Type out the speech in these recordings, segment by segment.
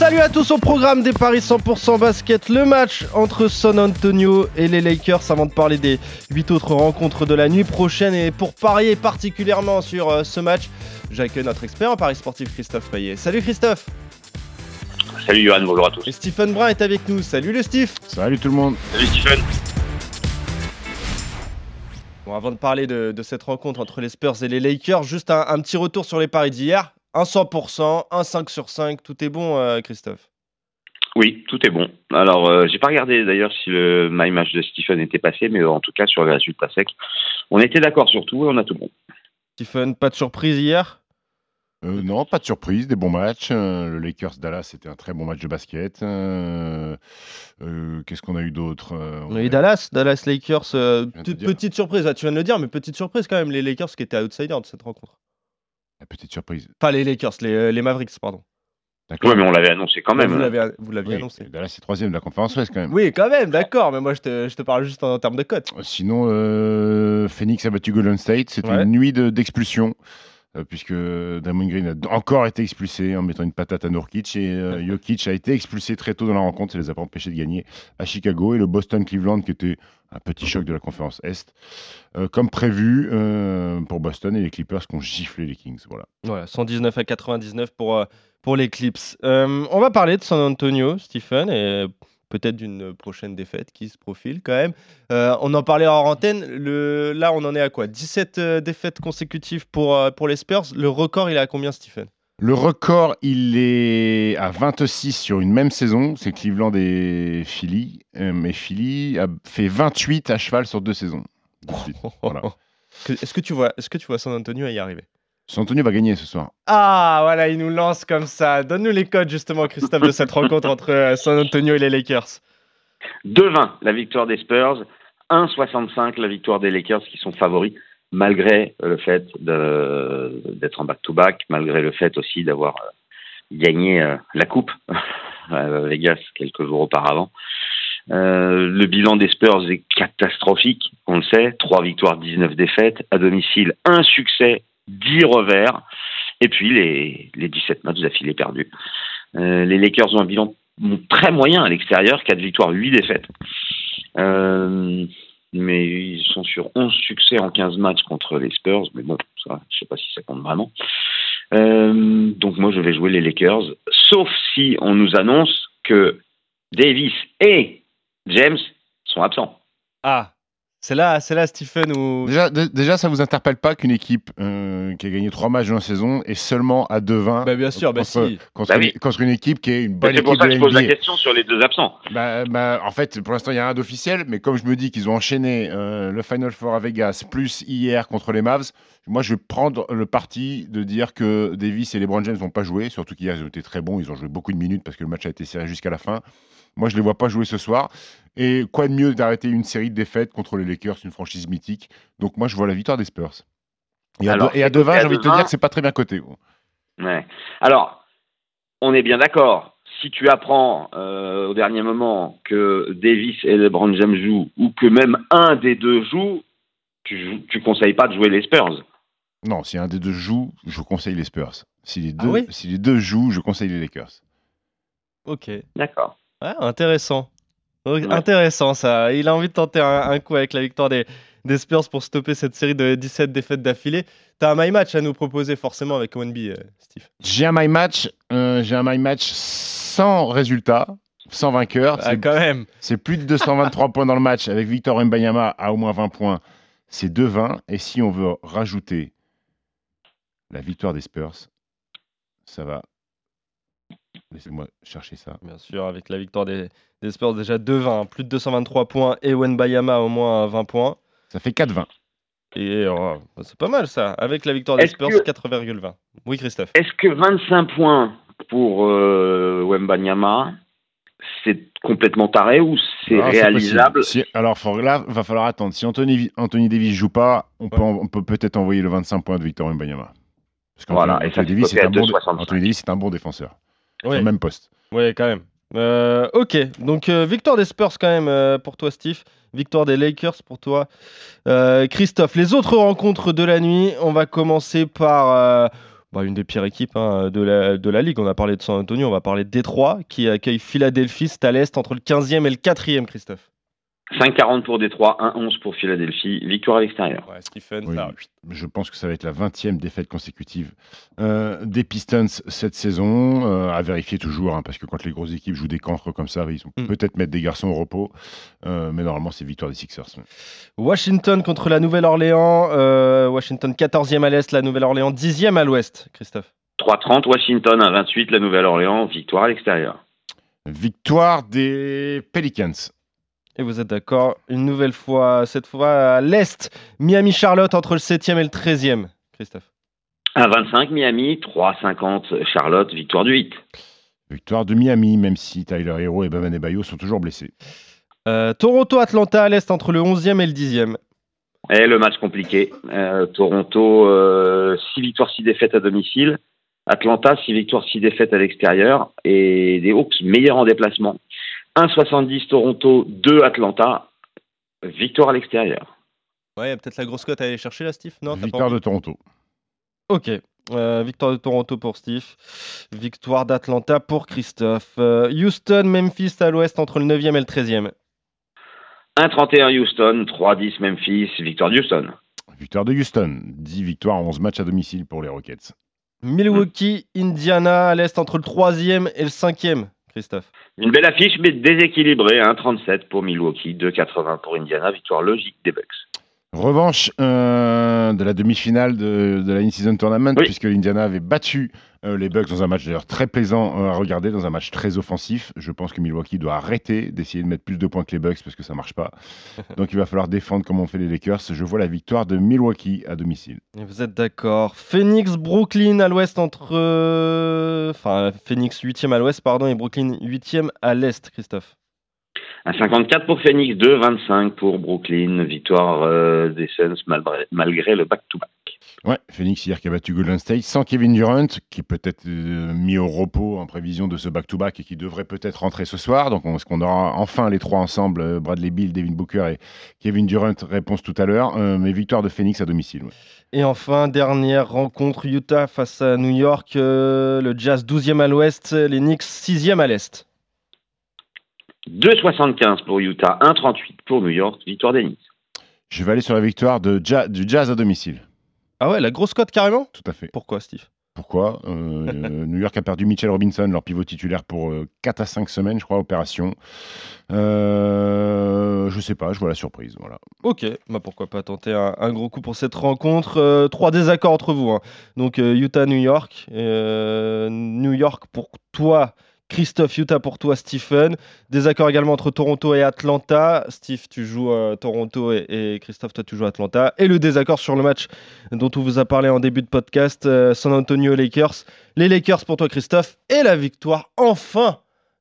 Salut à tous au programme des paris 100% basket. Le match entre San Antonio et les Lakers avant de parler des 8 autres rencontres de la nuit prochaine. Et pour parier particulièrement sur euh, ce match, j'accueille notre expert en paris sportif Christophe Payet. Salut Christophe Salut Johan, bonjour à tous. Et Stephen Brun est avec nous. Salut le Steve Salut tout le monde Salut Stephen Bon, avant de parler de, de, cette rencontre entre les Spurs et les Lakers, juste un, un petit retour sur les paris d'hier. Un 100%, un 5 sur 5, tout est bon euh, Christophe? Oui, tout est bon. Alors, euh, j'ai pas regardé d'ailleurs si le my match de Stephen était passé, mais en tout cas sur les résultats secs, on était d'accord sur tout et on a tout bon. Stephen, pas de surprise hier? Euh, non, pas de surprise, des bons matchs. Euh, le Lakers Dallas, c'était un très bon match de basket. Euh, Qu'est-ce qu'on a eu d'autre On a eu Dallas, Dallas Lakers. petite surprise, ah, tu viens de le dire, mais petite surprise quand même, les Lakers qui étaient outsiders de cette rencontre. La petite surprise. Pas les Lakers, les, les Mavericks, pardon. Oui, mais on l'avait annoncé quand même. Vous l'aviez oui, annoncé. Dallas, c'est troisième de la conférence Ouest quand même. Oui, quand même, d'accord, mais moi je te, je te, parle juste en, en termes de cote. Sinon, Phoenix a battu Golden State. C'était ouais. une nuit d'expulsion. Euh, puisque Damon Green a encore été expulsé en mettant une patate à Nurkic et euh, Jokic a été expulsé très tôt dans la rencontre, ça les a pas empêchés de gagner à Chicago et le Boston Cleveland qui était un petit choc de la conférence Est, euh, comme prévu euh, pour Boston et les Clippers qui ont giflé les Kings. Voilà. Voilà, 119 à 99 pour, pour les Clips. on va parler de San Antonio, Stephen, et peut-être d'une prochaine défaite qui se profile quand même. Euh, on en parlait en antenne. Le... Là, on en est à quoi? 17 euh, défaites consécutives pour, euh, pour les Spurs. Le record, il est à combien, Stephen? Le record, il est à 26 sur une même saison. C'est Cleveland et Philly. mais Philly a fait 28 à cheval sur deux saisons. Voilà. Est-ce que, tu vois, est -ce que tu vois San Antonio y arriver? San Antonio va gagner ce soir. Ah, voilà, il nous lance comme ça. Donne-nous les codes, justement, Christophe, de cette rencontre entre euh, San Antonio et les Lakers. 2-20, la victoire des Spurs. 1-65, la victoire des Lakers, qui sont favoris, malgré le fait d'être en back-to-back, malgré le fait aussi d'avoir euh, gagné euh, la coupe à Vegas quelques jours auparavant. Euh, le bilan des Spurs est catastrophique, on le sait. 3 victoires, 19 défaites. À domicile, un succès, 10 revers, et puis les, les 17 matchs d'affilée perdus. Euh, les Lakers ont un bilan très moyen à l'extérieur, 4 victoires, 8 défaites. Euh, mais ils sont sur 11 succès en 15 matchs contre les Spurs, mais bon, ça, je sais pas si ça compte vraiment. Euh, donc moi, je vais jouer les Lakers, sauf si on nous annonce que Davis et James sont absents. Ah, c'est là, c'est là, Stephen. Où... Déjà, déjà, ça vous interpelle pas qu'une équipe euh, qui a gagné trois matchs dans la saison est seulement à 2-20 bah, Bien sûr, contre, bah, si. contre, bah, oui. contre, une, équipe qui est une bonne C'est pour équipe ça que je pose la question sur les deux absents. Bah, bah, en fait, pour l'instant, il y a rien d'officiel, mais comme je me dis qu'ils ont enchaîné euh, le Final Four à Vegas, plus hier contre les Mavs, moi, je vais prendre le parti de dire que Davis et LeBron James n'ont pas joué, surtout qu'hier, ils ont été très bons, ils ont joué beaucoup de minutes parce que le match a été serré jusqu'à la fin. Moi, je ne les vois pas jouer ce soir. Et quoi de mieux d'arrêter une série de défaites contre les Lakers, une franchise mythique? Donc moi, je vois la victoire des Spurs. Et à, Alors, deux- et à et 2-20, à j'ai envie de te 2-20, dire que c'est pas très bien coté. Ouais. Alors, on est bien d'accord. Si tu apprends euh, au dernier moment que Davis et LeBron James jouent, ou que même un des deux joue, tu, tu conseilles pas de jouer les Spurs. Non, si un des deux joue, je conseille les Spurs. Si les Ah deux, oui? si les deux jouent, je conseille les Lakers. Ok. D'accord. Ouais, intéressant. Ouais. Intéressant ça. Il a envie de tenter un, un coup avec la victoire des, des Spurs pour stopper cette série de 17 défaites d'affilée. T'as un my match à nous proposer forcément avec ONB, euh, Steve. J'ai un my match, euh, j'ai un my match sans résultat, sans vainqueur. Ah, quand même. C'est plus de 223 points dans le match avec Victor Mbayama à au moins 20 points. C'est 2-20. Et si on veut rajouter la victoire des Spurs, ça va. Laissez-moi chercher ça. Bien sûr, avec la victoire des, des Spurs déjà 2-20, plus de 223 points et Wenbayama au moins 20 points. Ça fait 4-20. Et oh, c'est pas mal ça. Avec la victoire des Spurs, que- 4,20. Oui, Christophe. Est-ce que 25 points pour euh, Wembanyama, c'est complètement taré ou c'est réalisable? Si- alors faut- là, va falloir attendre. Si Anthony, Anthony Davis joue pas, on peut, en- on peut peut-être envoyer le 25 points de Victor Mbayama. Parce qu'Anthony Voilà, et ça, Anthony c'est Davis, c'est un, bon, 2,65. Anthony Davis, c'est un bon défenseur. Sur Ouais. le même poste. Ouais, quand même. Euh, ok, donc euh, victoire des Spurs quand même euh, pour toi, Steve. Victoire des Lakers pour toi, Christophe. Les autres rencontres de la nuit, on va commencer par bah, une des pires équipes hein, de, la, de la ligue. On a parlé de San Antonio, on va parler de Détroit qui accueille Philadelphie. C'est à l'est entre le 15e et le 4e, Christophe. 5,40 pour Détroit, 1,11 pour Philadelphie. Victoire à l'extérieur. Ouais, Stephen, Oui, ça- je pense que ça va être la 20e défaite consécutive euh, des Pistons cette saison. euh, à vérifier toujours, hein, parce que quand les grosses équipes jouent des cancres comme ça, ils vont Mm. peut-être mettre des garçons au repos. euh, mais normalement, c'est victoire des Sixers. Washington contre la Nouvelle-Orléans. euh, Washington 14e à l'est, la Nouvelle-Orléans 10e à l'ouest, Christophe. 3,30 Washington, 1,28 la Nouvelle-Orléans. Victoire à l'extérieur. Victoire des Pelicans. Et vous êtes d'accord, une nouvelle fois, cette fois à l'Est, Miami-Charlotte entre le 7e et le 13e, Christophe. 1,25 Miami, 3,50 Charlotte. Victoire du 8. Victoire de Miami, même si Tyler Hero et Bam Bayo sont toujours blessés. Euh, Toronto-Atlanta à l'Est entre le 11e et le 10e. Et le match compliqué. Euh, Toronto, 6 victoires, 6 défaites à domicile. Atlanta, 6 victoires, 6 défaites à l'extérieur. Et des Hawks meilleurs en déplacement. 1,70 Toronto, 2 Atlanta. Victoire à l'extérieur. Ouais, il y a peut-être la grosse cote à aller chercher là, Steve? Non, Victoire de Toronto. Ok. Euh, victoire de Toronto pour Steve. Victoire d'Atlanta pour Christophe. Euh, Houston, Memphis à l'ouest entre le 9e et le 13e. 1,31 Houston, 3,10 Memphis. Victoire de Houston. Victoire de Houston. 10 victoires, 11 matchs à domicile pour les Rockets. Milwaukee, Indiana à l'est entre le 3e et le 5e, Christophe. Une belle affiche, mais déséquilibrée. 1,37 pour Milwaukee, 2,80 pour Indiana. Victoire logique des Bucks. Revanche euh, de la demi-finale de, de la In-Season Tournament, Oui. puisque l'Indiana avait battu euh, les Bucks dans un match d'ailleurs très plaisant euh, à regarder, dans un match très offensif. Je pense que Milwaukee doit arrêter d'essayer de mettre plus de points que les Bucks parce que ça marche pas. Donc il va falloir défendre comme ont fait les Lakers. Je vois la victoire de Milwaukee à domicile. Et vous êtes d'accord. Phoenix, Brooklyn à l'ouest entre. Enfin, Phoenix 8e à l'ouest, pardon, et Brooklyn 8e à l'est, Christophe. 1,54 pour Phoenix, 2,25 pour Brooklyn. Victoire euh, des Suns malgré, malgré le back-to-back. Ouais, Phoenix hier qui a battu Golden State sans Kevin Durant, qui est peut-être euh, mis au repos en prévision de ce back-to-back et qui devrait peut-être rentrer ce soir. Donc on- est-ce qu'on aura enfin les trois ensemble, euh, Bradley Bill, Devin Booker et Kevin Durant Réponse tout à l'heure. Euh, mais victoire de Phoenix à domicile. ouais. Et enfin, dernière rencontre, Utah face à New York, euh, le Jazz 12e à l'ouest, les Knicks 6e à l'est. 2,75 pour Utah, 1,38 pour New York. Victoire des Knicks. Je vais aller sur la victoire de Ja- du Jazz à domicile. Ah ouais, la grosse cote carrément? Tout à fait. Pourquoi, Steve? Pourquoi? Euh, euh, New York a perdu Mitchell Robinson, leur pivot titulaire, pour 4 à 5 semaines, je crois, opération. Euh, je sais pas, je vois la surprise. Voilà. Ok, bah pourquoi pas tenter un, un gros coup pour cette rencontre. Euh, trois désaccords entre vous. hein. Donc euh, Utah, New York. Euh, New York pour toi, Christophe. Utah pour toi, Stephen. Désaccord également entre Toronto et Atlanta. Steve, tu joues euh, Toronto et, et Christophe, toi, tu joues Atlanta. Et le désaccord sur le match dont on vous a parlé en début de podcast, euh, San Antonio Lakers. Les Lakers pour toi, Christophe. Et la victoire, enfin,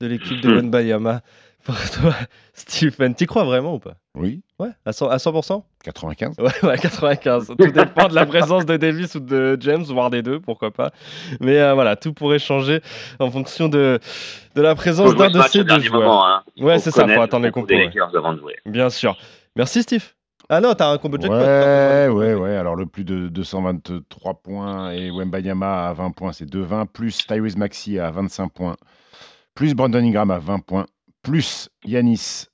de l'équipe de Hmm. Wenbayama. Pour toi, Stephen. T'y crois vraiment ou pas? Oui, Ouais, à 100%, à 100% 95. Ouais, ouais, 95. Tout dépend de la présence de Davis ou de James, voire des deux, pourquoi pas. Mais euh, voilà, tout pourrait changer en fonction de, de la présence d'un de ces deux joueurs. moment, hein. Ouais, c'est ça, faut attendre les le compo compos. ouais. Lakers avant de jouer. Bien sûr. Merci, Steve. Ah non, t'as un combo jackpot. Ouais, ouais, ouais. Alors, le plus de 223 points et Wembayama à 20 points, c'est 2,20. Plus Tyrese Maxi à 25 points. Plus Brandon Ingram à 20 points. Plus Yanis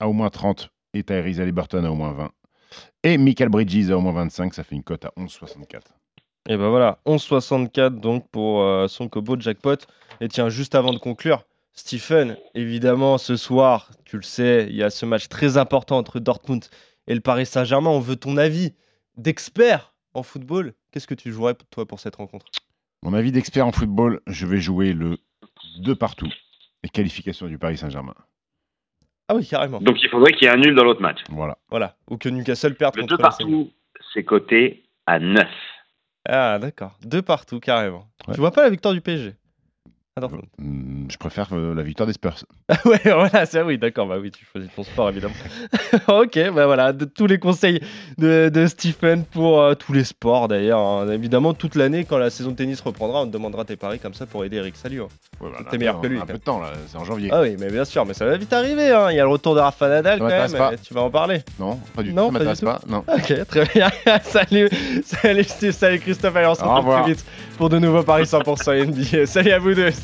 à au moins 30. Et Tyrese Halliburton à au moins 20. Et Michael Bridges à au moins 25. Ça fait une cote à 11,64. Et ben voilà, 11,64 donc pour euh, son combo jackpot. Et tiens, juste avant de conclure, Stephen, évidemment, ce soir, tu le sais, il y a ce match très important entre Dortmund et le Paris Saint-Germain. On veut ton avis d'expert en football. Qu'est-ce que tu jouerais, toi, pour cette rencontre? Mon avis d'expert en football, je vais jouer le 2 partout. Et qualification du Paris Saint-Germain. Ah oui, carrément. Donc il faudrait qu'il y ait un nul dans l'autre match. Voilà. Voilà. Ou que Newcastle perde Le contre 2 l'AC Milan. partout, c'est coté à 9. Ah, d'accord. Deux partout, carrément. Ouais. Tu vois pas la victoire du PSG à Dortmund Hmm, Je préfère euh, la victoire des Spurs. ouais, voilà, c'est oui, d'accord, bah oui, tu choisis ton sport évidemment. ok, bah voilà, de tous les conseils de, de Stephen pour euh, tous les sports d'ailleurs. hein. Évidemment, toute l'année, quand la saison de tennis reprendra, on te demandera tes paris comme ça pour aider Eric Salut. hein. Ouais, bah, T'es meilleur que lui, Un quand peu de temps, là, c'est en janvier. Ah oui, mais bien sûr, mais ça va vite arriver. hein. Il y a le retour de Rafa Nadal Ça quand m'intéresse même. pas. Tu vas en parler. Non, pas du Non, tout. Ça pas du m'intéresse pas. Non. Ok, très bien. salut, salut, Steve, salut Christophe. Allez, on se Au retrouve revoir. très vite pour de nouveaux paris 100% NBA. Salut à vous deux,